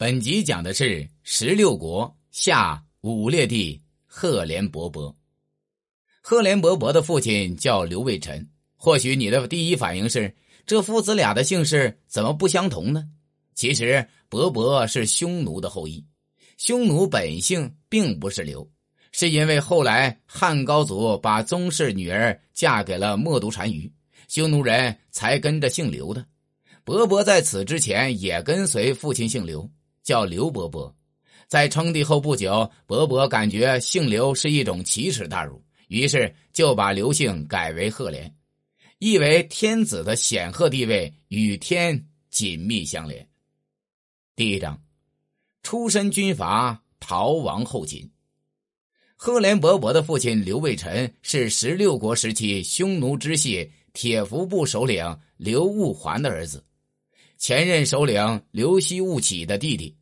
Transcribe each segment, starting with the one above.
本集讲的是十六国下武烈帝赫连勃勃。赫连勃勃的父亲叫刘卫臣。或许你的第一反应是，这父子俩的姓氏怎么不相同呢？其实，勃勃是匈奴的后裔。匈奴本姓并不是刘，是因为后来汉高祖把宗室女儿嫁给了冒顿单于，匈奴人才跟着姓刘的。勃勃在此之前也跟随父亲姓刘。叫刘伯伯，在称帝后不久，伯伯感觉姓刘是一种奇耻大辱，于是就把刘姓改为赫连，意为天子的显赫地位与天紧密相连。第一章，出身军阀，逃亡后秦。赫连勃勃的父亲刘卫臣是十六国时期匈奴支系铁服部首领刘务环的儿子，前任首领刘熙务起的弟弟。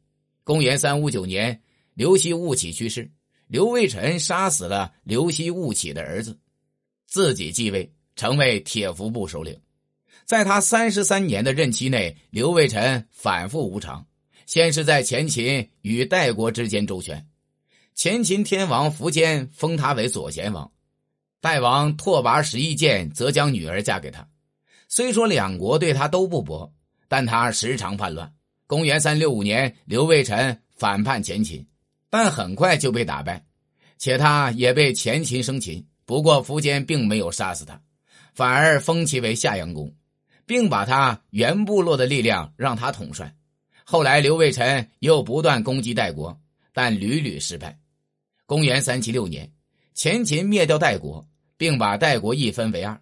公元三五九年，刘熙误起去世，刘卫臣杀死了刘熙误起的儿子，自己继位，成为铁服部首领。在他三十三年的任期内，刘卫臣反复无常。先是在前秦与代国之间周旋，前秦天王苻坚封他为左贤王，代王拓跋十一剑则将女儿嫁给他。虽说两国对他都不薄，但他时常叛乱。公元三六五年，刘卫臣反叛前秦，但很快就被打败，且他也被前秦生擒。不过苻坚并没有杀死他，反而封其为夏阳公，并把他原部落的力量让他统帅。后来刘卫臣又不断攻击代国，但屡屡失败。公元三七六年，前秦灭掉代国，并把代国一分为二，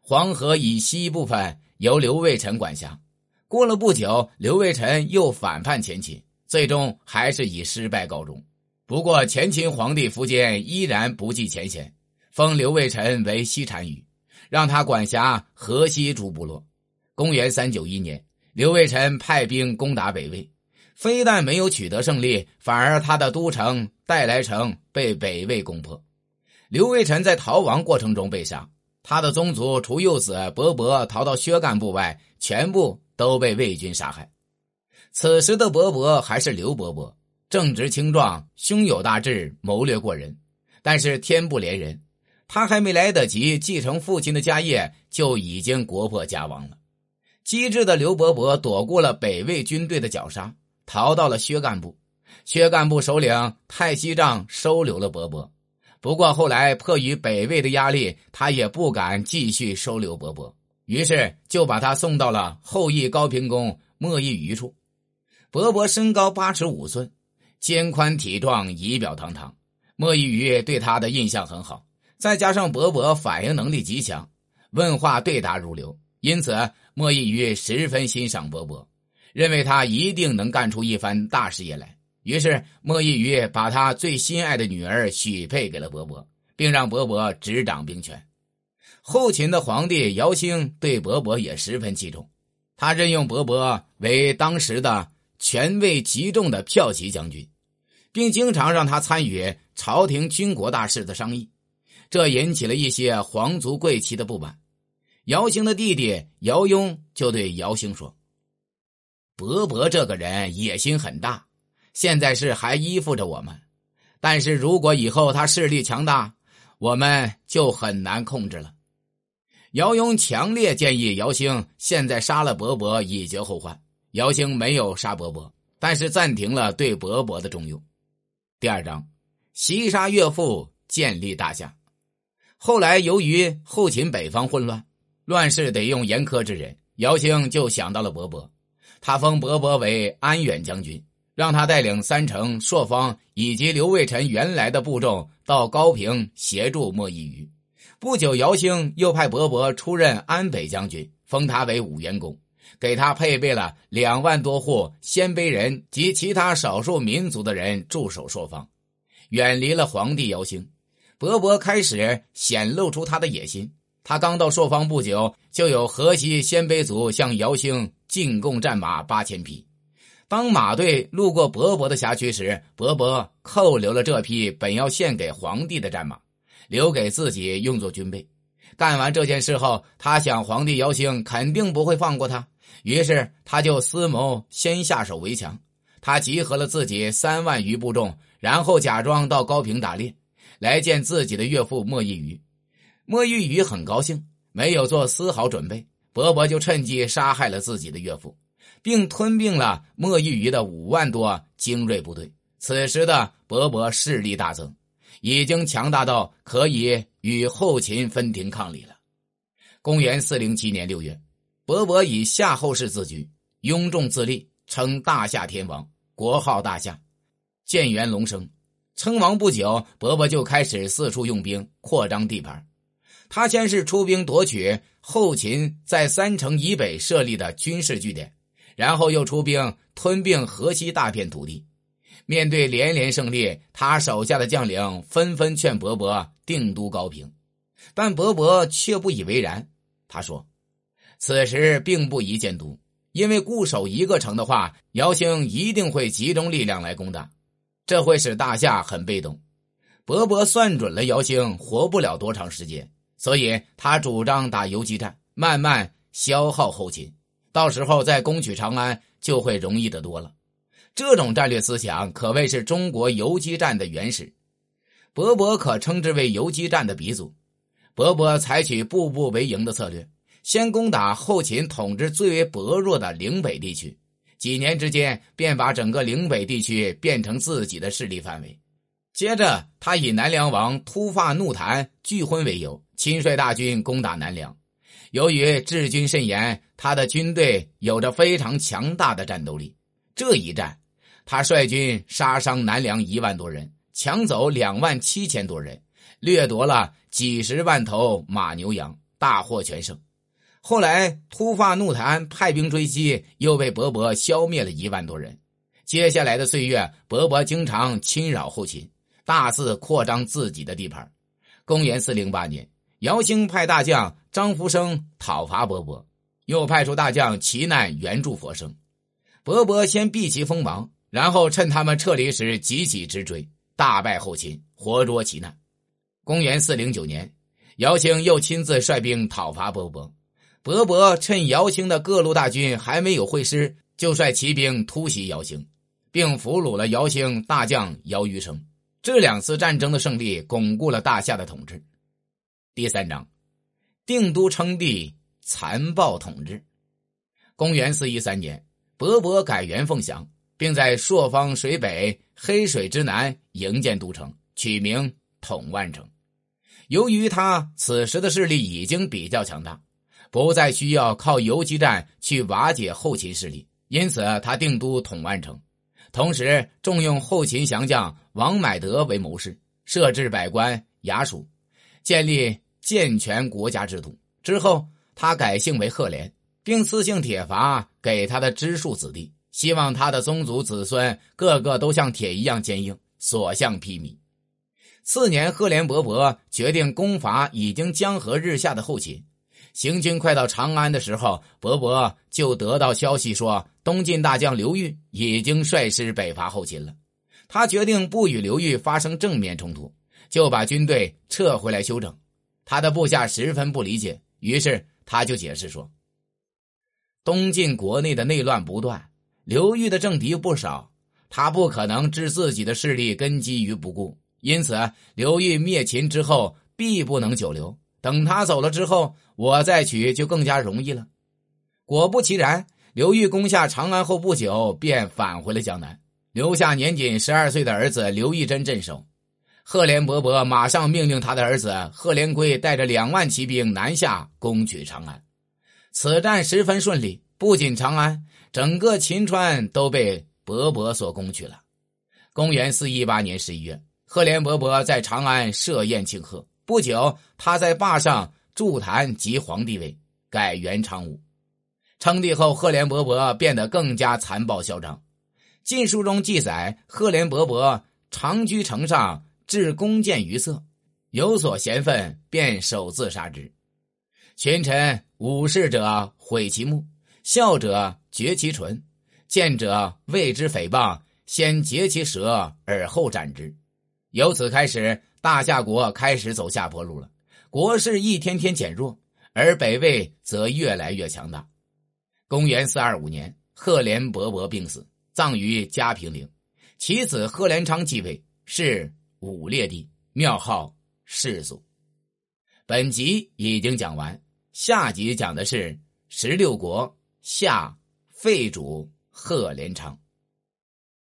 黄河以西部分由刘卫臣管辖。过了不久，刘卫臣又反叛前秦，最终还是以失败告终。不过，前秦皇帝苻坚依然不计前嫌，封刘卫臣为西单于，让他管辖河西诸部落。公元三九一年，刘卫臣派兵攻打北魏，非但没有取得胜利，反而他的都城代来城被北魏攻破。刘卫臣在逃亡过程中被杀，他的宗族除幼子伯伯逃到薛干部外，全部。都被魏军杀害。此时的伯伯还是刘伯伯，正直清壮，胸有大志，谋略过人。但是天不怜人，他还没来得及继承父亲的家业，就已经国破家亡了。机智的刘伯伯躲过了北魏军队的绞杀，逃到了薛干部。薛干部首领太西帐收留了伯伯，不过后来迫于北魏的压力，他也不敢继续收留伯伯。于是就把他送到了后羿高平公莫一鱼处。伯伯身高八尺五寸，肩宽体壮，仪表堂堂。莫一鱼对他的印象很好，再加上伯伯反应能力极强，问话对答如流，因此莫一鱼十分欣赏伯伯，认为他一定能干出一番大事业来。于是莫一鱼把他最心爱的女儿许配给了伯伯，并让伯伯执掌兵权。后秦的皇帝姚兴对伯伯也十分器重，他任用伯伯为当时的权位极重的骠骑将军，并经常让他参与朝廷军国大事的商议，这引起了一些皇族贵戚的不满。姚兴的弟弟姚雍就对姚兴说：“伯伯这个人野心很大，现在是还依附着我们，但是如果以后他势力强大，我们就很难控制了。”姚雍强烈建议姚兴现在杀了伯伯，以绝后患。姚兴没有杀伯伯，但是暂停了对伯伯的重用。第二章，袭杀岳父，建立大夏。后来由于后秦北方混乱，乱世得用严苛之人，姚兴就想到了伯伯，他封伯伯为安远将军，让他带领三城、朔方以及刘卫臣原来的部众到高平协助莫一鱼。不久，姚兴又派伯伯出任安北将军，封他为武元公，给他配备了两万多户鲜卑人及其他少数民族的人驻守朔方，远离了皇帝姚兴。伯伯开始显露出他的野心。他刚到朔方不久，就有河西鲜卑族向姚兴进贡战马八千匹。当马队路过伯伯的辖区时，伯伯扣留了这批本要献给皇帝的战马。留给自己用作军备。干完这件事后，他想皇帝姚兴肯定不会放过他，于是他就思谋先下手为强。他集合了自己三万余部众，然后假装到高平打猎，来见自己的岳父莫一鱼。莫一鱼很高兴，没有做丝毫准备，伯伯就趁机杀害了自己的岳父，并吞并了莫一鱼的五万多精锐部队。此时的伯伯势力大增，已经强大到可以与后秦分庭抗礼了。公元四零七年六月，伯伯以夏后氏自居，雍仲自立，称大夏天王，国号大夏。建元隆升，称王不久，伯伯就开始四处用兵，扩张地盘。他先是出兵夺取后秦在三城以北设立的军事据点，然后又出兵吞并河西大片土地。面对连连胜利，他手下的将领纷纷劝伯伯定都高平，但伯伯却不以为然。他说：“此时并不宜建都，因为固守一个城的话，姚兴一定会集中力量来攻打，这会使大夏很被动。伯伯算准了姚兴活不了多长时间，所以他主张打游击战，慢慢消耗后勤，到时候再攻取长安就会容易得多了。这种战略思想可谓是中国游击战的原始，伯伯可称之为游击战的鼻祖。”伯伯采取步步为营的策略，先攻打后秦统治最为薄弱的岭北地区，几年之间便把整个岭北地区变成自己的势力范围。接着，他以南梁王突发怒谈拒婚为由，亲率大军攻打南梁。由于治军甚严，他的军队有着非常强大的战斗力。这一战，他率军杀伤南梁一万多人，抢走两万七千多人。掠夺了几十万头马牛羊，大获全胜。后来突发怒檀派兵追击，又被伯伯消灭了一万多人。接下来的岁月，伯伯经常侵扰后秦，大肆扩张自己的地盘。公元四零八年，姚兴派大将张福生讨伐伯伯，又派出大将齐难援助佛生。伯伯先避其锋芒，然后趁他们撤离时急起直追，大败后秦，活捉其难。公元四零九年，姚兴又亲自率兵讨伐伯伯。伯伯趁姚兴的各路大军还没有会师，就率骑兵突袭姚兴，并俘虏了姚兴大将姚余生。这两次战争的胜利，巩固了大夏的统治。第三章，定都称帝，残暴统治。公元四一三年，伯伯改元凤翔，并在朔方水北、黑水之南营建都城，取名统万城。由于他此时的势力已经比较强大，不再需要靠游击战去瓦解后秦势力，因此他定都统万城，同时重用后秦降将王买德为谋士，设置百官衙署，建立健全国家制度。之后，他改姓为赫连，并赐姓铁伐给他的支庶子弟，希望他的宗族子孙个个都像铁一样坚硬，所向披靡。次年，赫连勃勃决定攻伐已经江河日下的后秦。行军快到长安的时候，勃勃就得到消息说，东晋大将刘裕已经率师北伐后秦了。他决定不与刘裕发生正面冲突，就把军队撤回来休整。他的部下十分不理解，于是他就解释说：“东晋国内的内乱不断，刘裕的政敌不少，他不可能置自己的势力根基于不顾。”因此，刘裕灭秦之后必不能久留。等他走了之后，我再取就更加容易了。果不其然，刘裕攻下长安后不久便返回了江南，留下年仅十二岁的儿子刘义珍镇守。赫连勃勃马上命令他的儿子赫连圭带着两万骑兵南下攻取长安。此战十分顺利，不仅长安，整个秦川都被勃勃所攻取了。公元四一八年十一月。赫连勃勃在长安设宴庆贺，不久，他在坝上筑坛即皇帝位，改元昌武。称帝后，赫连勃勃变得更加残暴嚣张。《晋书》中记载，赫连勃勃长居城上，置弓箭于色，有所嫌愤，便手自杀之。群臣武士者毁其目，笑者绝其唇，见者谓之诽谤，先截其舌，而后斩之。由此开始，大夏国开始走下坡路了，国势一天天减弱，而北魏则越来越强大。公元四二五年，赫连勃勃病死，葬于嘉平陵。其子赫连昌继位，是武烈帝，庙号世祖。本集已经讲完，下集讲的是十六国下废主贺连昌。